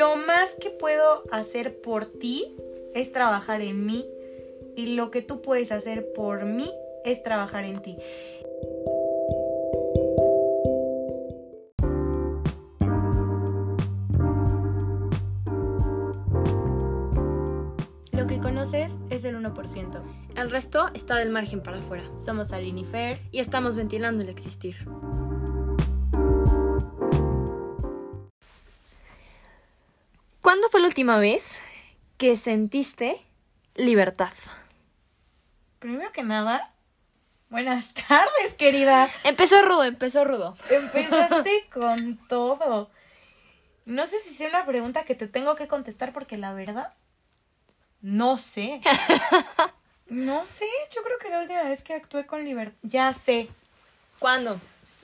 lo más que puedo hacer por ti es trabajar en mí y lo que tú puedes hacer por mí es trabajar en ti. Lo que conoces es el 1%. El resto está del margen para afuera. Somos Aline y Fer. Y estamos ventilando el existir. Última vez que sentiste libertad? Primero que nada, buenas tardes, querida. Empezó rudo, empezó rudo. Empezaste con todo. No sé si sea una pregunta que te tengo que contestar porque la verdad, no sé. No sé, yo creo que la última vez que actué con libertad, ya sé. ¿Cuándo?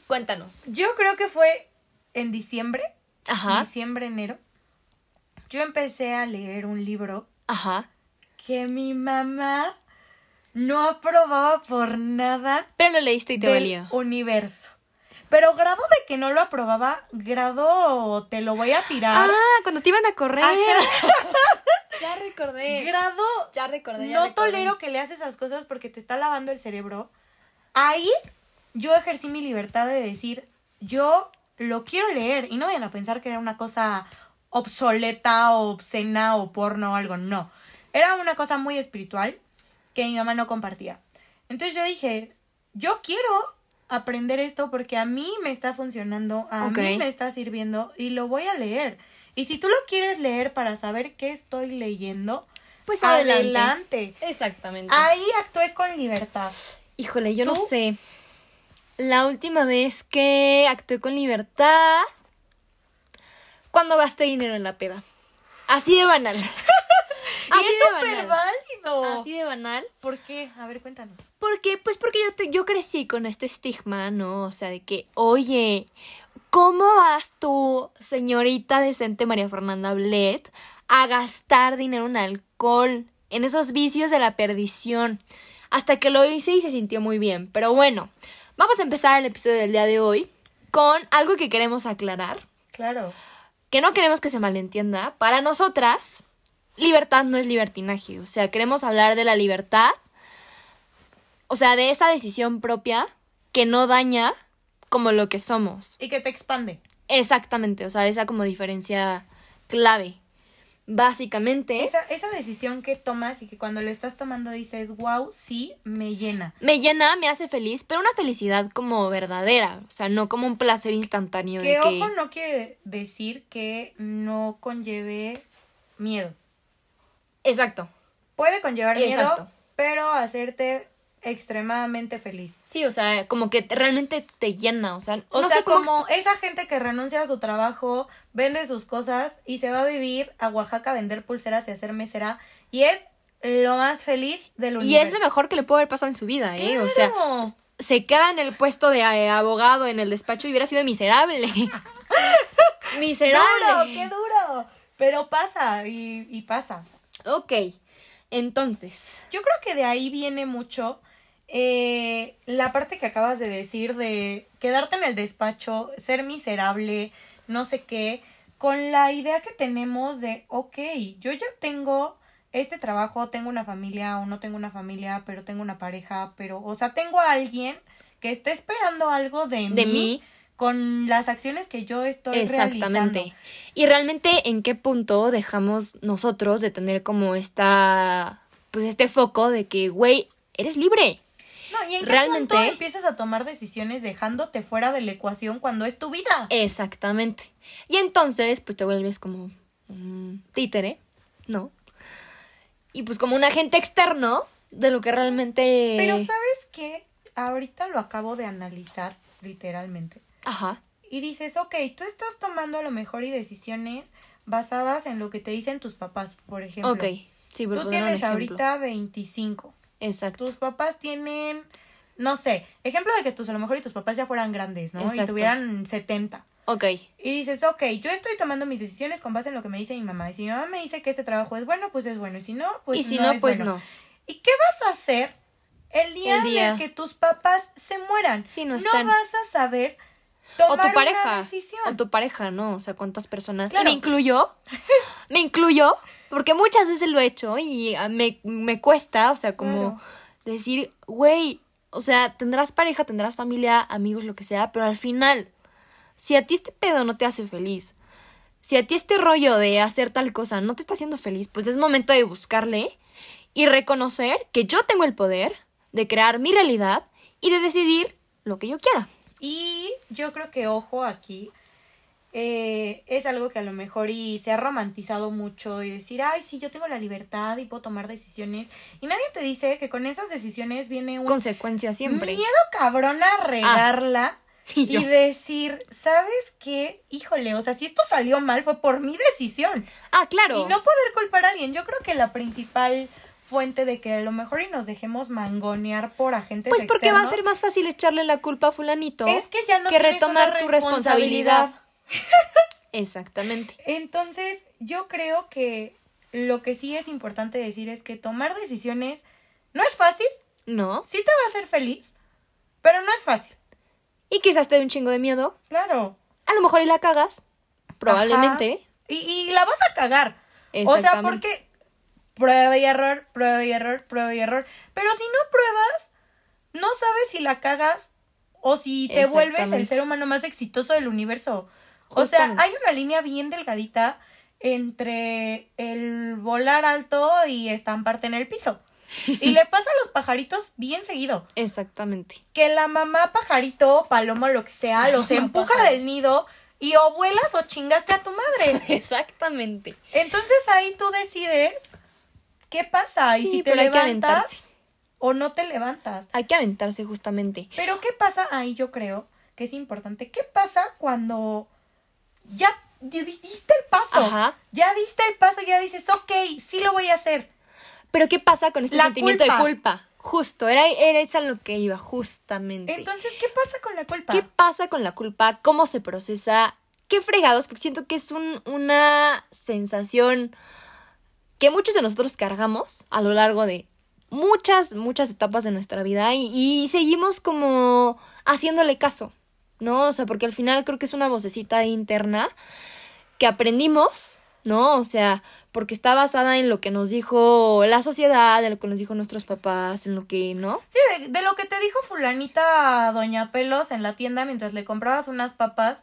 Cuéntanos. Yo creo que fue en diciembre, Ajá. diciembre, enero. Yo empecé a leer un libro Ajá. que mi mamá no aprobaba por nada Pero lo leíste y te del valió. universo. Pero grado de que no lo aprobaba, grado te lo voy a tirar. Ah, cuando te iban a correr. Ya recordé. grado Ya recordé, ya no recordé. tolero que leas esas cosas porque te está lavando el cerebro. Ahí yo ejercí mi libertad de decir, yo lo quiero leer y no vayan a pensar que era una cosa obsoleta o obscena o porno o algo, no. Era una cosa muy espiritual que mi mamá no compartía. Entonces yo dije, yo quiero aprender esto porque a mí me está funcionando, a mí me está sirviendo y lo voy a leer. Y si tú lo quieres leer para saber qué estoy leyendo, Pues adelante. adelante. Exactamente. Ahí actué con libertad. Híjole, yo no sé. La última vez que actué con libertad. Cuando gasté dinero en la peda. Así de banal. Así es de súper banal. válido. Así de banal. ¿Por qué? A ver, cuéntanos. Porque, pues porque yo, te- yo crecí con este estigma, ¿no? O sea, de que, oye, ¿cómo vas tú, señorita decente María Fernanda Blet, a gastar dinero en alcohol, en esos vicios de la perdición? Hasta que lo hice y se sintió muy bien. Pero bueno, vamos a empezar el episodio del día de hoy con algo que queremos aclarar, Claro. Que no queremos que se malentienda. Para nosotras, libertad no es libertinaje. O sea, queremos hablar de la libertad o sea, de esa decisión propia que no daña como lo que somos. Y que te expande. Exactamente, o sea, esa como diferencia clave. Básicamente, Esa, esa decisión que tomas y que cuando le estás tomando dices, wow, sí, me llena. me llena, me hace feliz, pero una felicidad como verdadera, o sea, no como un placer instantáneo Que de que... ojo no quiere decir que no conlleve miedo. Exacto. Puede conllevar miedo, pero hacerte extremadamente feliz. Sí, o sea, como que te- realmente te llena, o sea, O no sea, sé cómo como esa gente que renuncia a su trabajo, vende sus cosas y se va a vivir a Oaxaca a vender pulseras y hacer mesera y es lo más feliz del Y universo. es lo mejor que le puede haber pasado en su vida, ¿eh? O sea, se queda en el puesto de eh, abogado en el despacho y hubiera sido miserable. miserable. ¡Duro! ¡Qué duro! Pero pasa y, y pasa. Ok, entonces, Yo creo que de ahí viene mucho eh, la parte que acabas de decir de quedarte en el despacho, ser miserable, no sé qué, con la idea que tenemos de, ok, yo ya tengo este trabajo, tengo una familia o no tengo una familia, pero tengo una pareja, pero, o sea, tengo a alguien que está esperando algo de, De mí. con las acciones que yo estoy exactamente. realizando. Y realmente, ¿en qué punto dejamos nosotros de tener como esta, pues este foco de que, güey, eres libre? Y en qué Realmente- punto empiezas a tomar decisiones dejándote fuera de la ecuación cuando es tu vida. Exactamente. Y entonces, pues te vuelves como un títere, ¿no? Y pues como un agente externo de lo que realmente... Pero ¿sabes qué? Ahorita lo acabo de analizar, literalmente. Ajá. Y dices, ok, tú estás tomando a lo mejor y decisiones basadas en lo que te dicen tus papás, por ejemplo. Ok. Sí, por Tú tienes ahorita 25. Exacto. Tus papás tienen, no sé, ejemplo de que tus a lo mejor y tus papás ya fueran grandes, ¿no? Y tuvieran 70. Ok. Y dices, ok, yo estoy tomando mis decisiones con base en lo que me dice mi mamá. Y si mi mamá me dice que ese trabajo es bueno, pues es bueno. Y si no, pues y si no, no, es pues bueno. no. ¿Y qué vas a hacer el día, El día. en el que tus papás se mueran? Sí, no no están. vas a saber o tomar tu una decisión. O tu pareja, ¿no? O sea, cuántas personas. Y Claro. me incluyo. me incluyo. Porque muchas veces lo he hecho y ah, me, me cuesta, o sea, como Claro. decir, güey, o sea, tendrás pareja, tendrás familia, amigos, lo que sea, pero al final, si a ti este pedo no te hace feliz, si a ti este rollo de hacer tal cosa no te está haciendo feliz, pues es momento de buscarle y reconocer que yo tengo el poder de crear mi realidad y de decidir lo que yo quiera. Y yo creo que, ojo, aquí eh, es algo que a lo mejor y se ha romantizado mucho y decir, ay, sí, yo tengo la libertad y puedo tomar decisiones. Y nadie te dice que con esas decisiones viene un Consecuencias siempre. miedo cabrón a regarla. Y decir, ¿sabes qué? Híjole, o sea, si esto salió mal fue por mi decisión. Ah, claro. Y no poder culpar a alguien. Yo creo que la principal fuente de que a lo mejor y nos dejemos mangonear por agentes Pues porque va a ser más fácil echarle la culpa a fulanito es que ya no que tienes retomar una tu responsabilidad. Exactamente. Entonces, yo creo que lo que sí es importante decir es que tomar decisiones no es fácil, ¿No? sí te va a hacer feliz, pero no es fácil. Y quizás te dé un chingo de miedo. Claro. A lo mejor y la cagas. Probablemente. Y, y la vas a cagar. O sea, porque prueba y error, prueba y error, prueba y error. Pero si no pruebas, no sabes si la cagas o si te vuelves el ser humano más exitoso del universo. O sea, hay una línea bien delgadita entre el volar alto y estamparte en el piso. Y le pasa a los pajaritos bien seguido. Exactamente. Que la mamá pajarito, paloma, lo que sea, los empuja pajarito. del nido y o vuelas o chingaste a tu madre. Exactamente. Entonces ahí tú decides qué pasa y si te levantas o no te levantas. Hay que aventarse justamente. Pero qué pasa ahí yo creo que es importante. ¿Qué pasa cuando ya di- diste el paso? Ajá. Ya diste el paso, ya dices, ok, sí lo voy a hacer. Pero ¿qué pasa con este La sentimiento culpa. de culpa? Justo, era, era eso a lo que iba, justamente. Entonces, ¿qué pasa con la culpa? ¿Qué pasa con la culpa? ¿Cómo se procesa? ¿Qué fregados? Porque siento que es un- una sensación que muchos de nosotros cargamos a lo largo de muchas, muchas etapas de nuestra vida y, y seguimos como haciéndole caso, ¿no? O sea, porque al final creo que es una vocecita interna que aprendimos, ¿no? O sea, porque está basada en lo que nos dijo la sociedad, en lo que nos dijo nuestros papás, en lo que, ¿no? Sí, de, de lo que te dijo fulanita Doña Pelos en la tienda mientras le comprabas unas papas.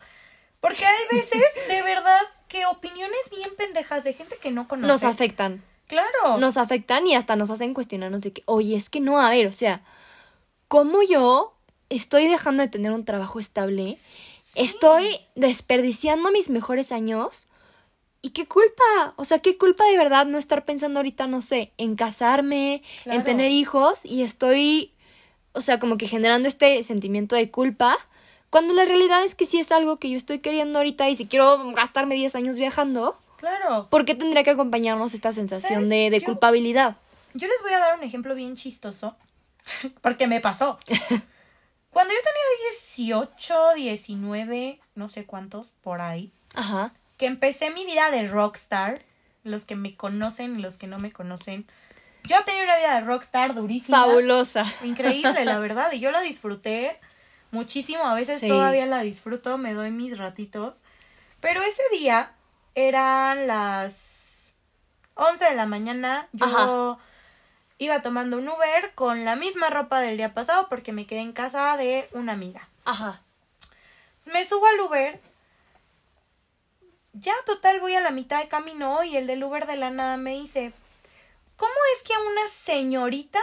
Porque hay veces, de verdad, que opiniones bien pendejas de gente que no conoces. Nos afectan. Claro. nos afectan y hasta nos hacen cuestionarnos de que, oye, es que no, a ver, o sea, ¿cómo yo estoy dejando de tener un trabajo estable? Estoy desperdiciando mis mejores años. ¿Y qué culpa? O sea, ¿qué culpa de verdad no estar pensando ahorita, no sé, en casarme, en tener hijos y estoy, o sea, como que generando este sentimiento de culpa? Cuando la realidad es que sí es algo que yo estoy queriendo ahorita y si quiero gastarme 10 años viajando, Claro. ¿por qué tendría que acompañarnos esta sensación de, de Yo- culpabilidad? Yo les voy a dar un ejemplo bien chistoso. Porque me pasó. Cuando yo tenía 18, 19, no sé cuántos, por ahí, Ajá. que empecé mi vida de rockstar, los que me conocen y los que no me conocen, yo tenía una vida de rockstar durísima. Fabulosa. Increíble, la verdad, y yo la disfruté muchísimo, a veces Sí. todavía la disfruto, me doy mis ratitos, pero ese día eran las 11 de la mañana, yo Ajá. Iba tomando un Uber con la misma ropa del día pasado porque me quedé en casa de una amiga. Ajá. Me subo al Uber. Ya, total, voy a la mitad de camino y el del Uber de la nada me dice, ¿cómo es que una señorita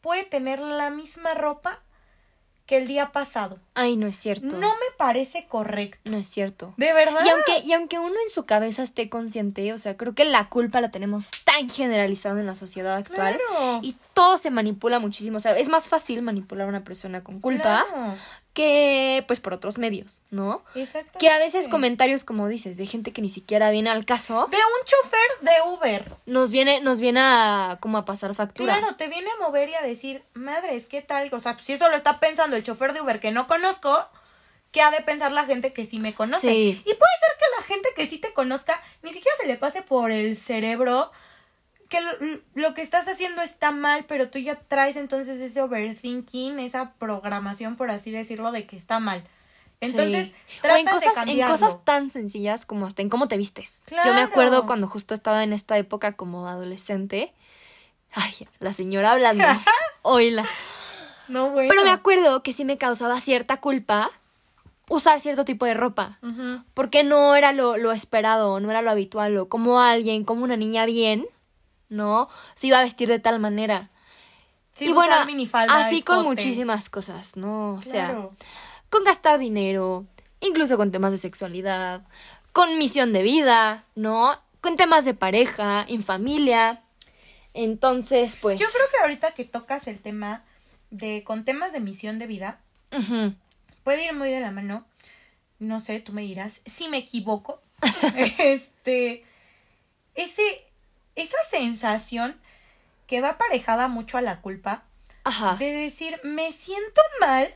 puede tener la misma ropa que el día pasado? Ay, no es cierto. No me parece correcto. No es cierto. De verdad. Y aunque, y aunque uno en su cabeza esté consciente, o sea, creo que la culpa la tenemos tan generalizada en la sociedad actual. Claro. Y todo se manipula muchísimo. O sea, es más fácil manipular a una persona con culpa Claro, que pues por otros medios, ¿no? Que a veces comentarios, como dices, de gente que ni siquiera viene al caso, De un chofer de Uber. nos viene, nos viene a como a pasar factura. Claro, te viene a mover y a decir, madres, ¿qué tal? O sea, pues, si eso lo está pensando el chofer de Uber que no conozco, ¿qué ha de pensar la gente que sí me conoce? Sí. Y puede ser que la gente que sí te conozca ni siquiera se le pase por el cerebro que lo, lo que estás haciendo está mal, pero tú ya traes entonces ese overthinking, esa programación, por así decirlo, de que está mal. Entonces, Sí. trata o en de cosas, en cosas tan sencillas como hasta en cómo te vistes. Yo me acuerdo cuando justo estaba en esta época como adolescente. Ay, la señora hablando. Oíla. No, bueno. Pero me acuerdo que sí me causaba cierta culpa usar cierto tipo de ropa. Porque no era lo, lo esperado, no era lo habitual, o como alguien, como una niña bien, ¿no? Se iba a vestir de tal manera. Sí, y bueno, así con muchísimas cosas, ¿no? O sea, con gastar dinero, incluso con temas de sexualidad, con misión de vida, ¿no? Con temas de pareja, en familia. Entonces, pues... Yo creo que ahorita que tocas el tema de con temas de misión de vida, puede ir muy de la mano. No sé, tú me dirás si me equivoco. este ese esa sensación que va aparejada mucho a la culpa Ajá. de decir, me siento mal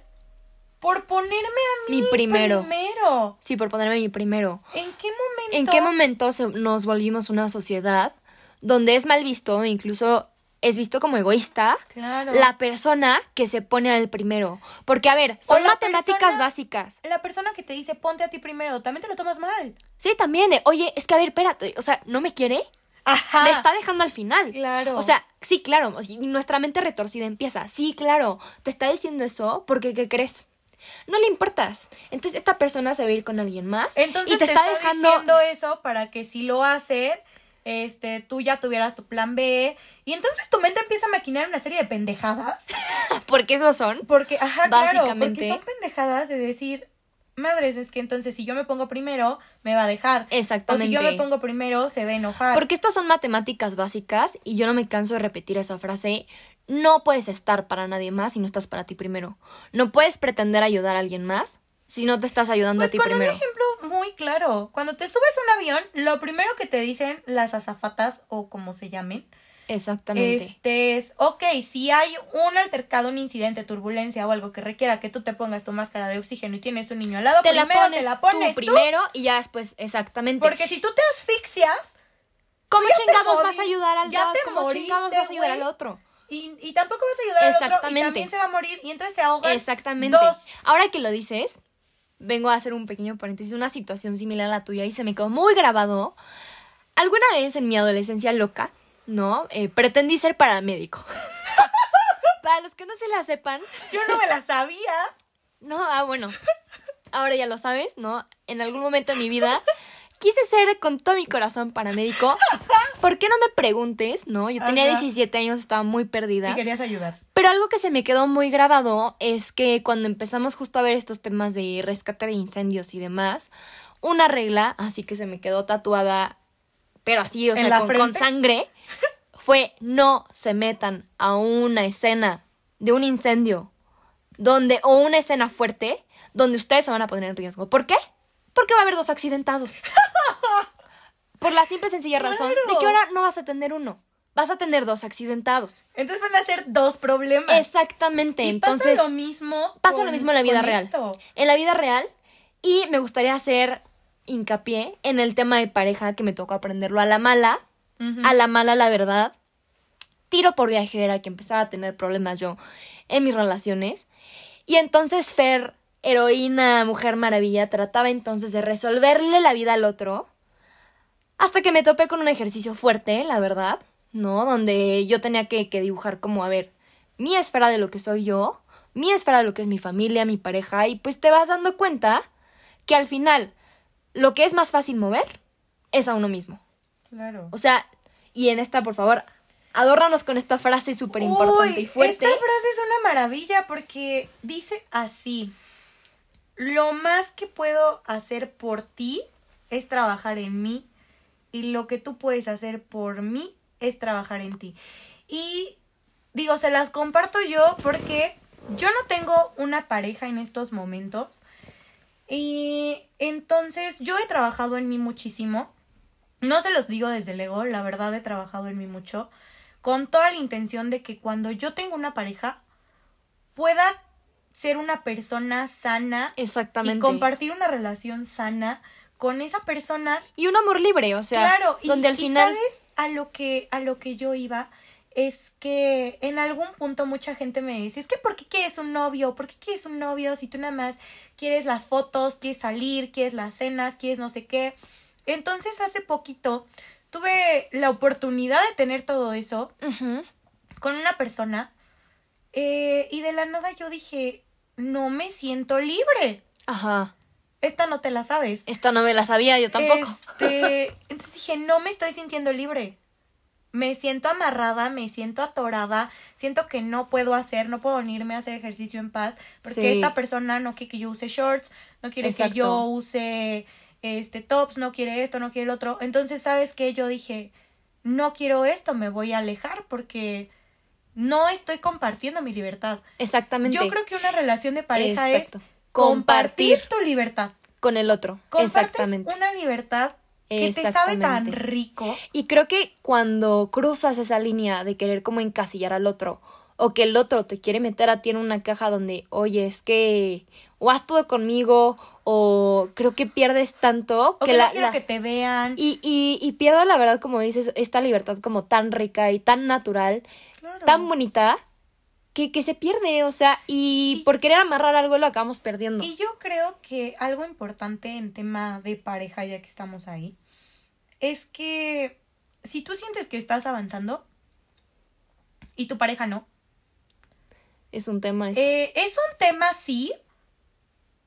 por ponerme a mí Mi primero. primero. Sí, por ponerme mi primero. ¿En qué momento? ¿En qué momento se- nos volvimos una sociedad donde es mal visto, incluso es visto como egoísta, Claro. la persona que se pone al primero? Porque, a ver, son matemáticas persona- básicas. La persona que te dice, ponte a ti primero, también te lo tomas mal. Sí, también de, oye, es que, a ver, espérate, o sea, ¿no me quiere? Ajá. Me está dejando al final. Claro. O sea, sí, claro, y nuestra mente retorcida empieza. Sí, claro, te está diciendo eso porque, ¿qué crees? No le importas. Entonces, esta persona se va a ir con alguien más Entonces y te, está, dejando... diciendo eso para que si lo hace, este, tú ya tuvieras tu plan B. Y entonces tu mente empieza a maquinar una serie de pendejadas. Porque esos son. Porque, ajá, claro, Básicamente. porque son pendejadas de decir, madres, es que entonces si yo me pongo primero, me va a dejar. Exactamente. O si yo me pongo primero, se va a enojar. Porque estas son matemáticas básicas y yo no me canso de repetir esa frase. No puedes estar para nadie más si no estás para ti primero. No puedes pretender ayudar a alguien más si no te estás ayudando Pues a ti con primero. un ejemplo muy claro. Cuando te subes a un avión, lo primero que te dicen las azafatas o como se llamen, Exactamente. Este es, ok, si hay un altercado, un incidente, turbulencia o algo que requiera que tú te pongas tu máscara de oxígeno y tienes un niño al lado, te la primero pones, te la pones tú primero y ya después, exactamente. Porque si tú te asfixias ¿Cómo ya te chingados vas a ayudar al ya otro? te ¿Cómo moriste, chingados vas a ayudar al otro? y, y tampoco vas a ayudar al otro y Exactamente. también se va a morir y entonces se ahogan Exactamente. dos. Ahora que lo dices, vengo a hacer un pequeño paréntesis, una situación similar a la tuya y se me quedó muy grabado. Alguna vez en mi adolescencia loca, ¿no? Eh, pretendí ser paramédico. Para los que no se la sepan, Yo no me la sabía. no, ah, bueno, ahora ya lo sabes, ¿no? En algún momento de mi vida quise ser con todo mi corazón paramédico. ¿Por qué no me preguntes, no? Yo tenía Ajá. 17 años, estaba muy perdida. Y querías ayudar. Pero algo que se me quedó muy grabado es que cuando empezamos justo a ver estos temas de rescate de incendios y demás, una regla, así que se me quedó tatuada, pero así, o ¿En sea, con, sangre, fue no se metan a una escena de un incendio donde, o una escena fuerte, donde ustedes se van a poner en riesgo. ¿Por qué? Porque va a haber dos accidentados. Por la simple y sencilla razón de que ahora no vas a tener uno, vas a tener dos accidentados. Entonces van a ser dos problemas. Exactamente, y entonces pasa lo mismo. pasa con- lo mismo en la vida real. esto. En la vida real y me gustaría hacer hincapié en el tema de pareja que me tocó aprenderlo a la mala, A la mala la verdad. Tiro por viajera que empezaba a tener problemas yo en mis relaciones y entonces Fer, heroína, mujer maravilla, trataba entonces de resolverle la vida al otro hasta que me topé con un ejercicio fuerte, la verdad, ¿no? Donde yo tenía que, que dibujar como, a ver, mi esfera de lo que soy yo, mi esfera de lo que es mi familia, mi pareja, y pues te vas dando cuenta que al final lo que es más fácil mover es a uno mismo. Claro. O sea, y en esta, por favor, adórnanos con esta frase súper importante y fuerte. Esta frase es una maravilla porque dice así: Lo más que puedo hacer por ti es trabajar en mí, y lo que tú puedes hacer por mí es trabajar en ti. Y digo, se las comparto yo porque yo no tengo una pareja en estos momentos. Y entonces yo he trabajado en mí muchísimo. No se los digo desde el ego, la verdad he trabajado en mí mucho. Con toda la intención de que cuando yo tengo una pareja pueda ser una persona sana Exactamente. y compartir una relación sana con esa persona Y un amor libre, o sea, claro, y, donde al y final... sabes a lo que a lo que yo iba es que en algún punto mucha gente me dice, es que ¿por qué quieres un novio? ¿Por qué quieres un novio si tú nada más quieres las fotos, quieres salir, quieres las cenas, quieres no sé qué? Entonces hace poquito tuve la oportunidad de tener todo eso con una persona eh, y de la nada yo dije, no me siento libre. Ajá. Esta no te la sabes. Esta no me la sabía, yo tampoco. Este, entonces dije, no me estoy sintiendo libre. Me siento amarrada, me siento atorada, siento que no puedo hacer, no puedo venirme a hacer ejercicio en paz, porque Sí. esta persona no quiere que yo use shorts, no quiere Exacto. que yo use este tops, no quiere esto, no quiere el otro. Entonces, ¿sabes qué? Yo dije, no quiero esto, me voy a alejar porque no estoy compartiendo mi libertad. Exactamente. Yo creo que una relación de pareja Exacto. es Compartir. compartir tu libertad. Con el otro. Compartes Exactamente. una libertad que te sabe tan rico. Y creo que cuando cruzas esa línea de querer como encasillar al otro, o que el otro te quiere meter a ti en una caja donde, oye, es que o haz todo conmigo, o creo que pierdes tanto O que que, la, no quiero la- que te vean. y, y, y pierdo la verdad, como dices, esta libertad como tan rica y tan natural, Claro. tan bonita, que, que se pierde, o sea, y, Y- por querer amarrar algo lo acabamos perdiendo. Y yo creo que algo importante en tema de pareja, ya que estamos ahí, es que si tú sientes que estás avanzando y tu pareja no, Es un tema eso. eh, es un tema sí.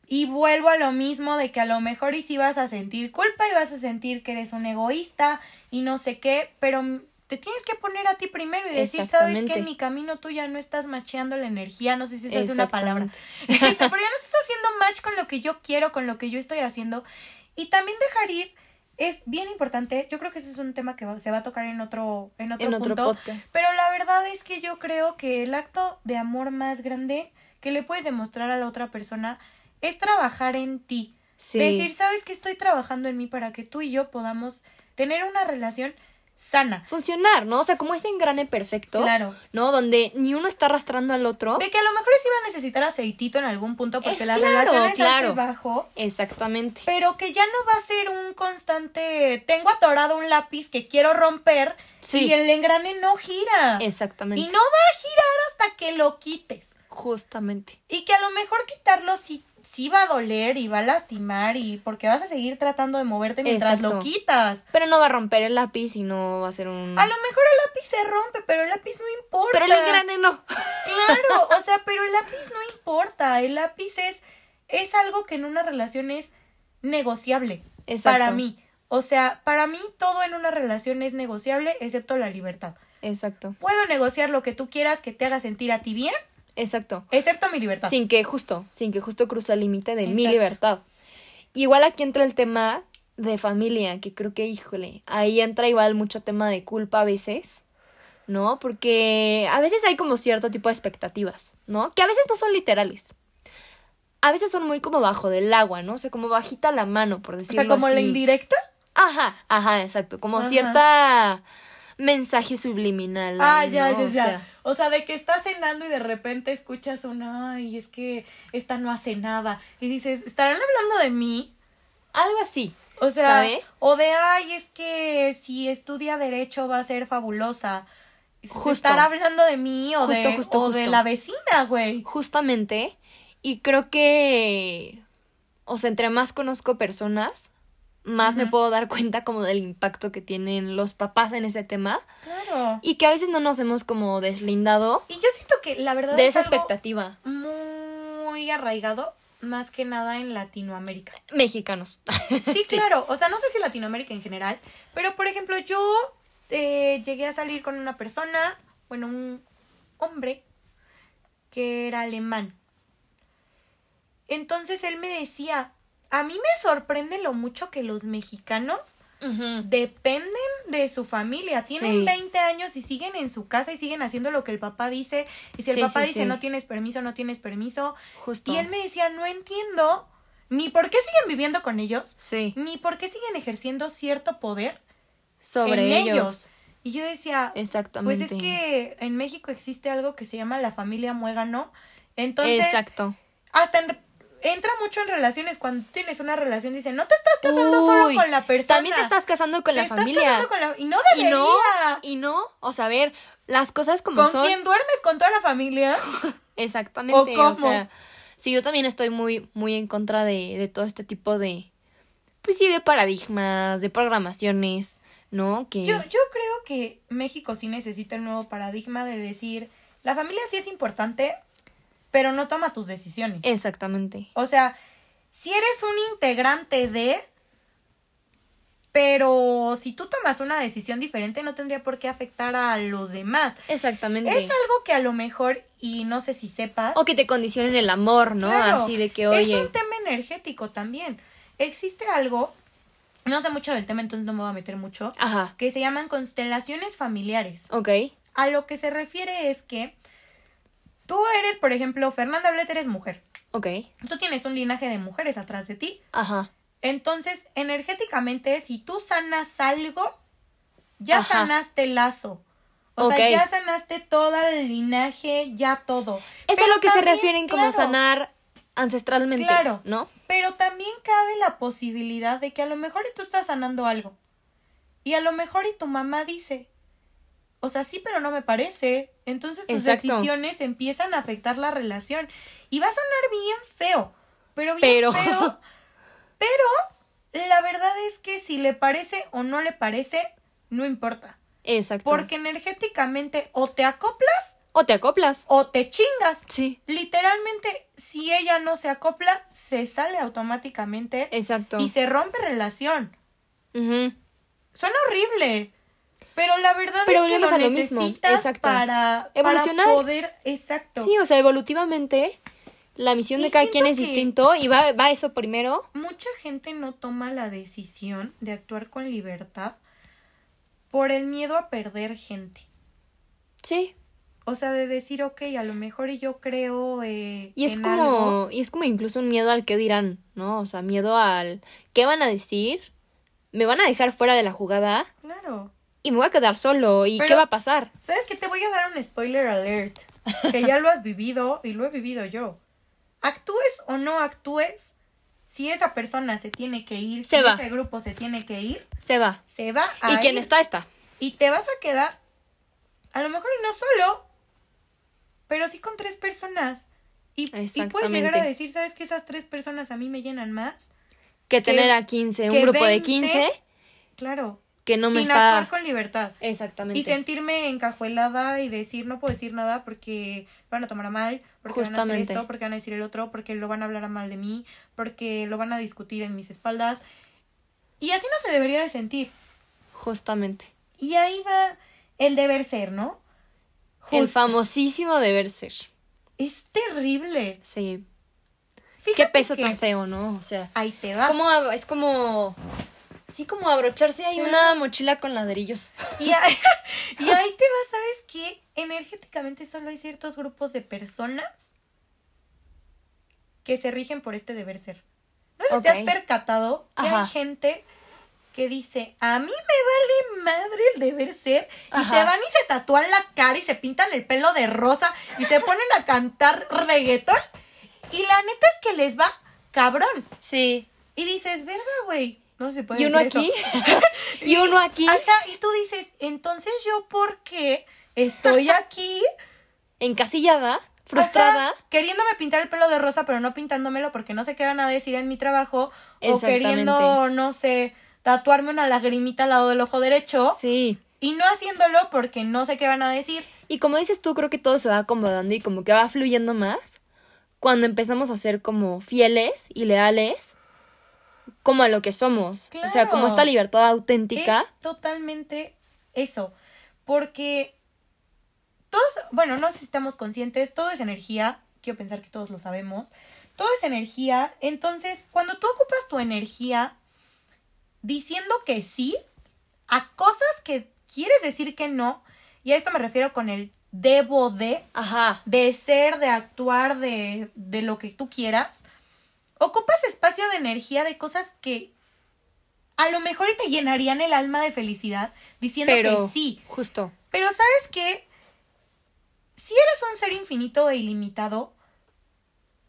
Y vuelvo a lo mismo de que a lo mejor y sí vas a sentir culpa y vas a sentir que eres un egoísta y no sé qué, pero te tienes que poner a ti primero y decir, sabes que en mi camino tú ya no estás macheando la energía, no sé si esa es una palabra. Este, pero ya no estás haciendo match con lo que yo quiero, con lo que yo estoy haciendo. Y también dejar ir es bien importante. Yo creo que ese es un tema que se va a tocar en otro, en otro, En otro punto. podcast. Pero la verdad es que yo creo que el acto de amor más grande que le puedes demostrar a la otra persona es trabajar en ti. Sí. Decir, sabes que estoy trabajando en mí para que tú y yo podamos tener una relación sana. funcionar, ¿no? O sea, como ese engrane perfecto, Claro. ¿no? Donde ni uno está arrastrando al otro. De que a lo mejor sí va a necesitar aceitito en algún punto porque Eh, la claro, relación es alto claro. y bajo. Exactamente. Pero que ya no va a ser un constante, tengo atorado un lápiz que quiero romper Sí. y el engrane no gira. Exactamente. Y no va a girar hasta que lo quites. Justamente. Y que a lo mejor quitarlo sí, sí va a doler y va a lastimar y porque vas a seguir tratando de moverte mientras Exacto. lo quitas. Pero no va a romper el lápiz y no va a ser un... A lo mejor el lápiz se rompe, pero el lápiz no importa. Pero el engrane no. Claro, o sea, pero el lápiz no importa. El lápiz es, es algo que en una relación es negociable. Exacto. Para mí. O sea, para mí todo en una relación es negociable, excepto la libertad. Exacto. Puedo negociar lo que tú quieras que te haga sentir a ti bien, Exacto. excepto mi libertad. Sin que justo, sin que justo cruce el límite de mi libertad. Igual aquí entra el tema de familia, que creo que, híjole, ahí entra igual mucho tema de culpa a veces, ¿no? Porque a veces hay como cierto tipo de expectativas, ¿no? Que a veces no son literales. A veces son muy como bajo del agua, ¿no? O sea, como bajita la mano, por o decirlo sea, como la así. indirecta. Ajá, ajá, exacto. Como Ajá. cierta mensaje subliminal. Ah, ya, ¿no? ya, O ya. sea, O sea, de que estás cenando y de repente escuchas un, ay, es que esta no hace nada. Y dices, ¿estarán hablando de mí? algo así. O sea, ¿Sabes? o de, ay, es que si estudia derecho va a ser fabulosa. Justo. ¿Estar hablando de mí o, Justo, de, justo, o de la vecina, güey? Justamente. Y creo que. O sea, entre más conozco personas, más me puedo dar cuenta como del impacto que tienen los papás en ese tema. Claro. Y que a veces no nos hemos como deslindado Y yo siento que la verdad de es esa algo expectativa. muy arraigado, más que nada en Latinoamérica. Mexicanos. Sí, claro. O sea, no sé si Latinoamérica en general, pero por ejemplo, yo eh, llegué a salir con una persona, bueno, un hombre que era alemán. Entonces él me decía, a mí me sorprende lo mucho que los mexicanos dependen de su familia. Tienen Sí. 20 años y siguen en su casa y siguen haciendo lo que el papá dice. Y si el Sí, papá sí, dice no tienes permiso, no tienes permiso. Justo. Y él me decía, no entiendo ni por qué siguen viviendo con ellos, ni por qué siguen ejerciendo cierto poder Sobre en ellos. ellos. Y yo decía, pues Exactamente. es que en México existe algo que se llama la familia muégano. Entonces, Exacto. hasta en, entra mucho en relaciones. Cuando tienes una relación, dicen, no te estás casando solo con la persona. También te estás casando con Te la estás familia. casando con la- Y no Y debería. no, y no, o sea, a ver, las cosas como ¿Con son. quién duermes? ¿Con toda la familia? Exactamente, ¿O o, sea, sí, yo también estoy muy, muy en contra de, de todo este tipo de, pues sí, de paradigmas, de programaciones, ¿no? Que Yo, yo creo que México sí necesita el nuevo paradigma de decir, la familia sí es importante, pero no toma tus decisiones. exactamente. O sea, si eres un integrante de, pero si tú tomas una decisión diferente no tendría por qué afectar a los demás. Exactamente. Es algo que a lo mejor, y no sé si sepas, O que te condicionen el amor, ¿no? Claro, Así de que, oye, Es un tema energético también. Existe algo, no sé mucho del tema, entonces no me voy a meter mucho, ajá, que se llaman constelaciones familiares. ok, A lo que se refiere es que tú eres, por ejemplo, Fernanda Blet eres mujer. ok, Tú tienes un linaje de mujeres atrás de ti. ajá, Entonces, energéticamente, si tú sanas algo, ya Ajá. sanaste el lazo. O sea, ya sanaste todo el linaje, ya todo. Es a lo que se refieren como sanar ancestralmente, Claro. ¿no? Pero también cabe la posibilidad de que a lo mejor tú estás sanando algo. Y a lo mejor y tu mamá dice, o sea, sí, pero no me parece. Entonces tus Exacto. decisiones empiezan a afectar la relación. Y va a sonar bien feo, pero bien Pero- feo. Pero la verdad es que si le parece o no le parece, no importa. Exacto. Porque energéticamente o te acoplas O te acoplas. o te chingas. Sí, Literalmente, si ella no se acopla, se sale automáticamente exacto. y se rompe relación. Suena horrible. Pero la verdad Pero es que lo a lo mismo, exacto. para, Evolucionar. para poder, exacto. Sí, o sea, evolutivamente, la misión Y de cada quien es distinto y va, va eso primero. Mucha gente no toma la decisión de actuar con libertad por el miedo a perder gente. Sí. O sea, de decir, ok, a lo mejor yo creo eh, Y es en como, algo. y es como incluso un miedo al que dirán, ¿no? O sea, miedo al qué van a decir, me van a dejar fuera de la jugada Claro. Y me voy a quedar solo y Pero- qué va a pasar. ¿Sabes qué? Te voy a dar un spoiler alert. Que ya lo has vivido y lo he vivido yo. Actúes o no actúes, si esa persona se tiene que ir, Se si va. ese grupo se tiene que ir, Se va. se va a Y quien está, está. y te vas a quedar, a lo mejor no solo, pero sí con tres personas. Y, y puedes llegar a decir, ¿sabes que Esas tres personas a mí me llenan más. Que tener a 15, un grupo de 20, 15 Claro. Que no me sin está... actuar con libertad. Exactamente. Y sentirme encajuelada y decir, no puedo decir nada porque lo van a tomar a mal, porque van a hacer esto, porque van a decir el otro, porque lo van a hablar a mal de mí, porque lo van a discutir en mis espaldas. Y así no se debería de sentir. Justamente. Y ahí va el deber ser, ¿no? El famosísimo deber ser. Es terrible. Sí. Fíjate Qué peso que tan feo, ¿no? O sea, Ahí te es va. como, ab- es como, sí, como abrocharse ahí una mochila con ladrillos. Y, ahí, y ahí te va, ¿sabes qué? Energéticamente solo hay ciertos grupos de personas que se rigen por este deber ser. ¿No sé si te has percatado que Ajá. hay gente que dice, a mí me vale madre el deber ser, y Ajá. se van y se tatúan la cara y se pintan el pelo de rosa y se ponen a cantar reggaetón, y la neta es que les va cabrón. Sí. Y dices, verga, güey. No se puede Y uno decir aquí. eso. y uno aquí. Ajá, y tú dices, entonces yo por qué estoy aquí Encasillada, frustrada. ajá, queriéndome pintar el pelo de rosa, pero no pintándomelo porque no sé qué van a decir en mi trabajo, o queriendo, no sé, tatuarme una lagrimita al lado del ojo derecho, Sí. y no haciéndolo porque no sé qué van a decir. Y como dices tú, creo que todo se va acomodando y como que va fluyendo más cuando empezamos a ser como fieles y leales como a lo que somos. O sea, como esta libertad auténtica. Es totalmente eso. Porque todos, bueno, no sé si estamos conscientes, todo es energía. Quiero pensar que todos lo sabemos. Todo es energía. Entonces, cuando tú ocupas tu energía diciendo que sí a cosas que quieres decir que no, y a esto me refiero con el debo de, Ajá. de ser, de actuar, de, de lo que tú quieras, ocupas espacio de energía de cosas que a lo mejor y te llenarían el alma de felicidad diciendo Pero que sí. justo. Pero sabes qué? Si eres un ser infinito e ilimitado,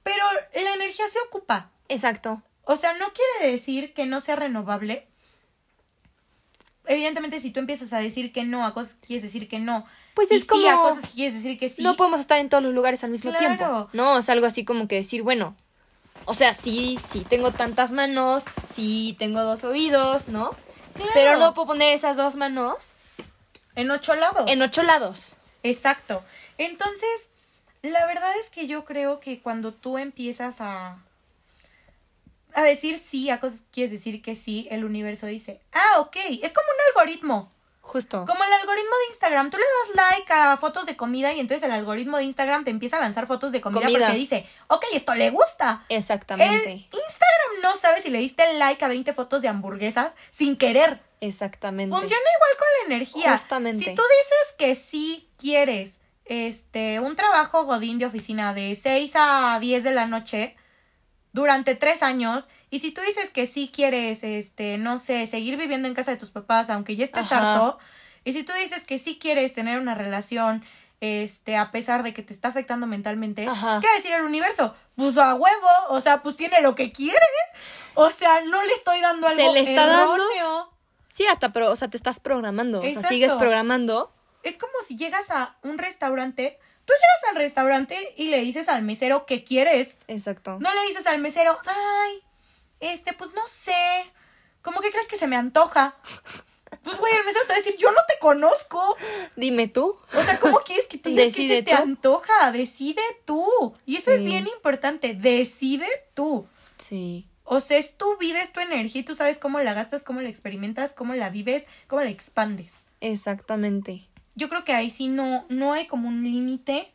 Pero la energía se ocupa. Exacto. O sea, no quiere decir que no sea renovable. Evidentemente, si tú empiezas a decir que no a cosas que quieres decir que no, Pues y es sí como- a cosas que quieres decir que sí. No podemos estar en todos los lugares al mismo Claro. tiempo. No, es algo así como que decir, bueno, o sea, sí, sí tengo tantas manos, sí tengo dos oídos, ¿no? Claro. Pero no puedo poner esas dos manos En ocho lados. en ocho lados. Exacto. Entonces, la verdad es que yo creo que cuando tú empiezas a a decir sí a cosas que quieres decir que sí, el universo dice, ah, ok, es como un algoritmo. Justo. Como el algoritmo de Instagram, tú le das like a fotos de comida y entonces el algoritmo de Instagram te empieza a lanzar fotos de comida, Comida. porque dice, ok, esto le gusta. El Exactamente. Instagram no sabe si le diste like a 20 fotos de hamburguesas sin querer. Exactamente. Funciona igual con la energía. Justamente. Si tú dices que sí quieres este un trabajo godín de oficina de 6 a 10 de la noche durante tres años y si tú dices que sí quieres este no sé seguir viviendo en casa de tus papás aunque ya estés Ajá. harto y si tú dices que sí quieres tener una relación este a pesar de que te está afectando mentalmente Ajá. qué va a decir el universo pues a huevo o sea pues tiene lo que quiere o sea no le estoy dando algo Se le está dando erróneo. Sí, hasta, pero, o sea, te estás programando. O sea, sigues programando. Es como si llegas a un restaurante, tú llegas al restaurante y le dices al mesero qué quieres. Exacto. No le dices al mesero, ay, este, pues no sé, ¿cómo que crees que se me antoja? Pues güey, el mesero te va a decir, yo no te conozco. Dime tú. O sea, ¿cómo quieres que te diga que se te tú. antoja? Decide tú. Y eso es bien importante, decide tú. Sí. O sea, es tu vida, es tu energía y tú sabes cómo la gastas, cómo la experimentas, cómo la vives, cómo la expandes. Exactamente. yo creo que ahí sí no, no hay como un límite.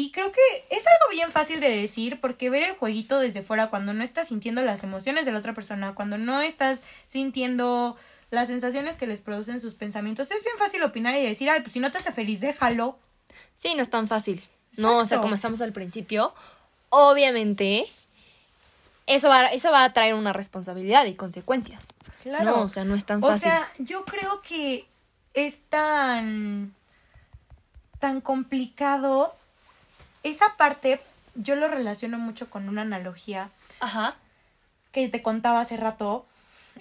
Y creo que es algo bien fácil de decir porque ver el jueguito desde fuera cuando no estás sintiendo las emociones de la otra persona, cuando no estás sintiendo las sensaciones que les producen sus pensamientos, es bien fácil opinar y decir, ay, pues si no te hace feliz, déjalo. Sí, no es tan fácil. No, o sea, como estamos al principio, obviamente eso va, eso va a traer una responsabilidad y consecuencias. Claro. No, o sea, no es tan O fácil. sea, yo creo que es tan tan complicado esa parte yo lo relaciono mucho con una analogía Ajá. que te contaba hace rato.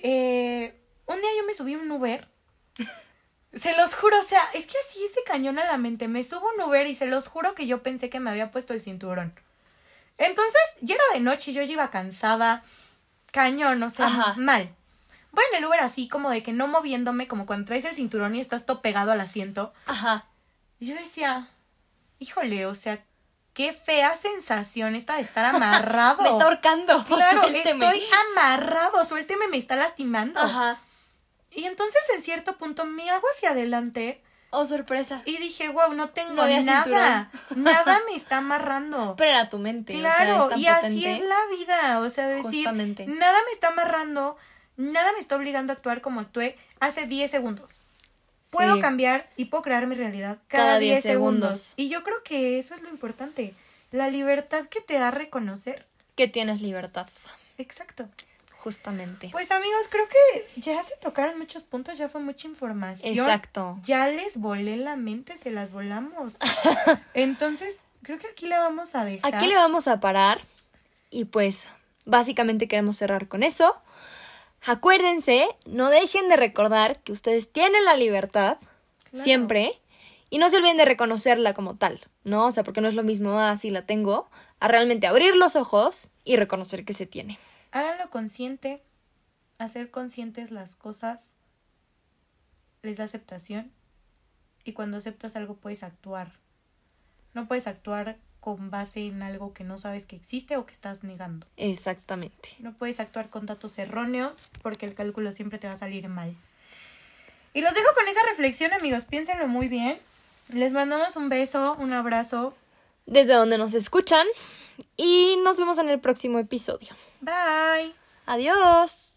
Eh, un día yo me subí a un Uber. Se los juro, o sea, es que así se cañón a la mente. Me subo a un Uber y se los juro que yo pensé que me había puesto el cinturón. Entonces, ya era de noche y yo ya iba cansada. Cañón, o sea, Ajá. mal. Voy en el Uber así como de que no moviéndome, como cuando traes el cinturón y estás todo pegado al asiento. Ajá. Y yo decía, híjole, o sea, qué fea sensación esta de estar amarrado. Me está ahorcando. Claro, suélteme. estoy amarrado, suélteme, me está lastimando. Ajá. Y entonces en cierto punto me hago hacia adelante Oh, sorpresa. y dije, wow, no tengo No nada. Nada me está amarrando. Pero era tu mente. o sea, claro, es tan y así es la vida. O sea, decir, Justamente. nada me está amarrando, nada me está obligando a actuar como actué hace 10 segundos. Puedo Sí. cambiar y puedo crear mi realidad cada, Cada 10 10 segundos. segundos. Y yo creo que eso es lo importante. La libertad que te da reconocer. Que tienes libertad. Exacto. Justamente. Pues amigos, creo que ya se tocaron muchos puntos, ya fue mucha información. Exacto. Ya les volé la mente, se las volamos. Entonces, creo que aquí la vamos a dejar. Aquí le vamos a parar. Y pues, básicamente queremos cerrar con eso. Acuérdense, no dejen de recordar que ustedes tienen la libertad. Claro. Siempre. Y no se olviden de reconocerla como tal, ¿no? O sea, porque no es lo mismo, ah, sí la tengo, a realmente abrir los ojos y reconocer que se tiene. Háganlo consciente. Hacer conscientes las cosas les da aceptación. Y cuando aceptas algo puedes actuar. No puedes actuar con base en algo que no sabes que existe o que estás negando. Exactamente. No puedes actuar con datos erróneos porque el cálculo siempre te va a salir mal. Y los dejo con esa reflexión, amigos. Piénsenlo muy bien. Les mandamos un beso, un abrazo. Desde donde nos escuchan. Y nos vemos en el próximo episodio. Bye. Adiós.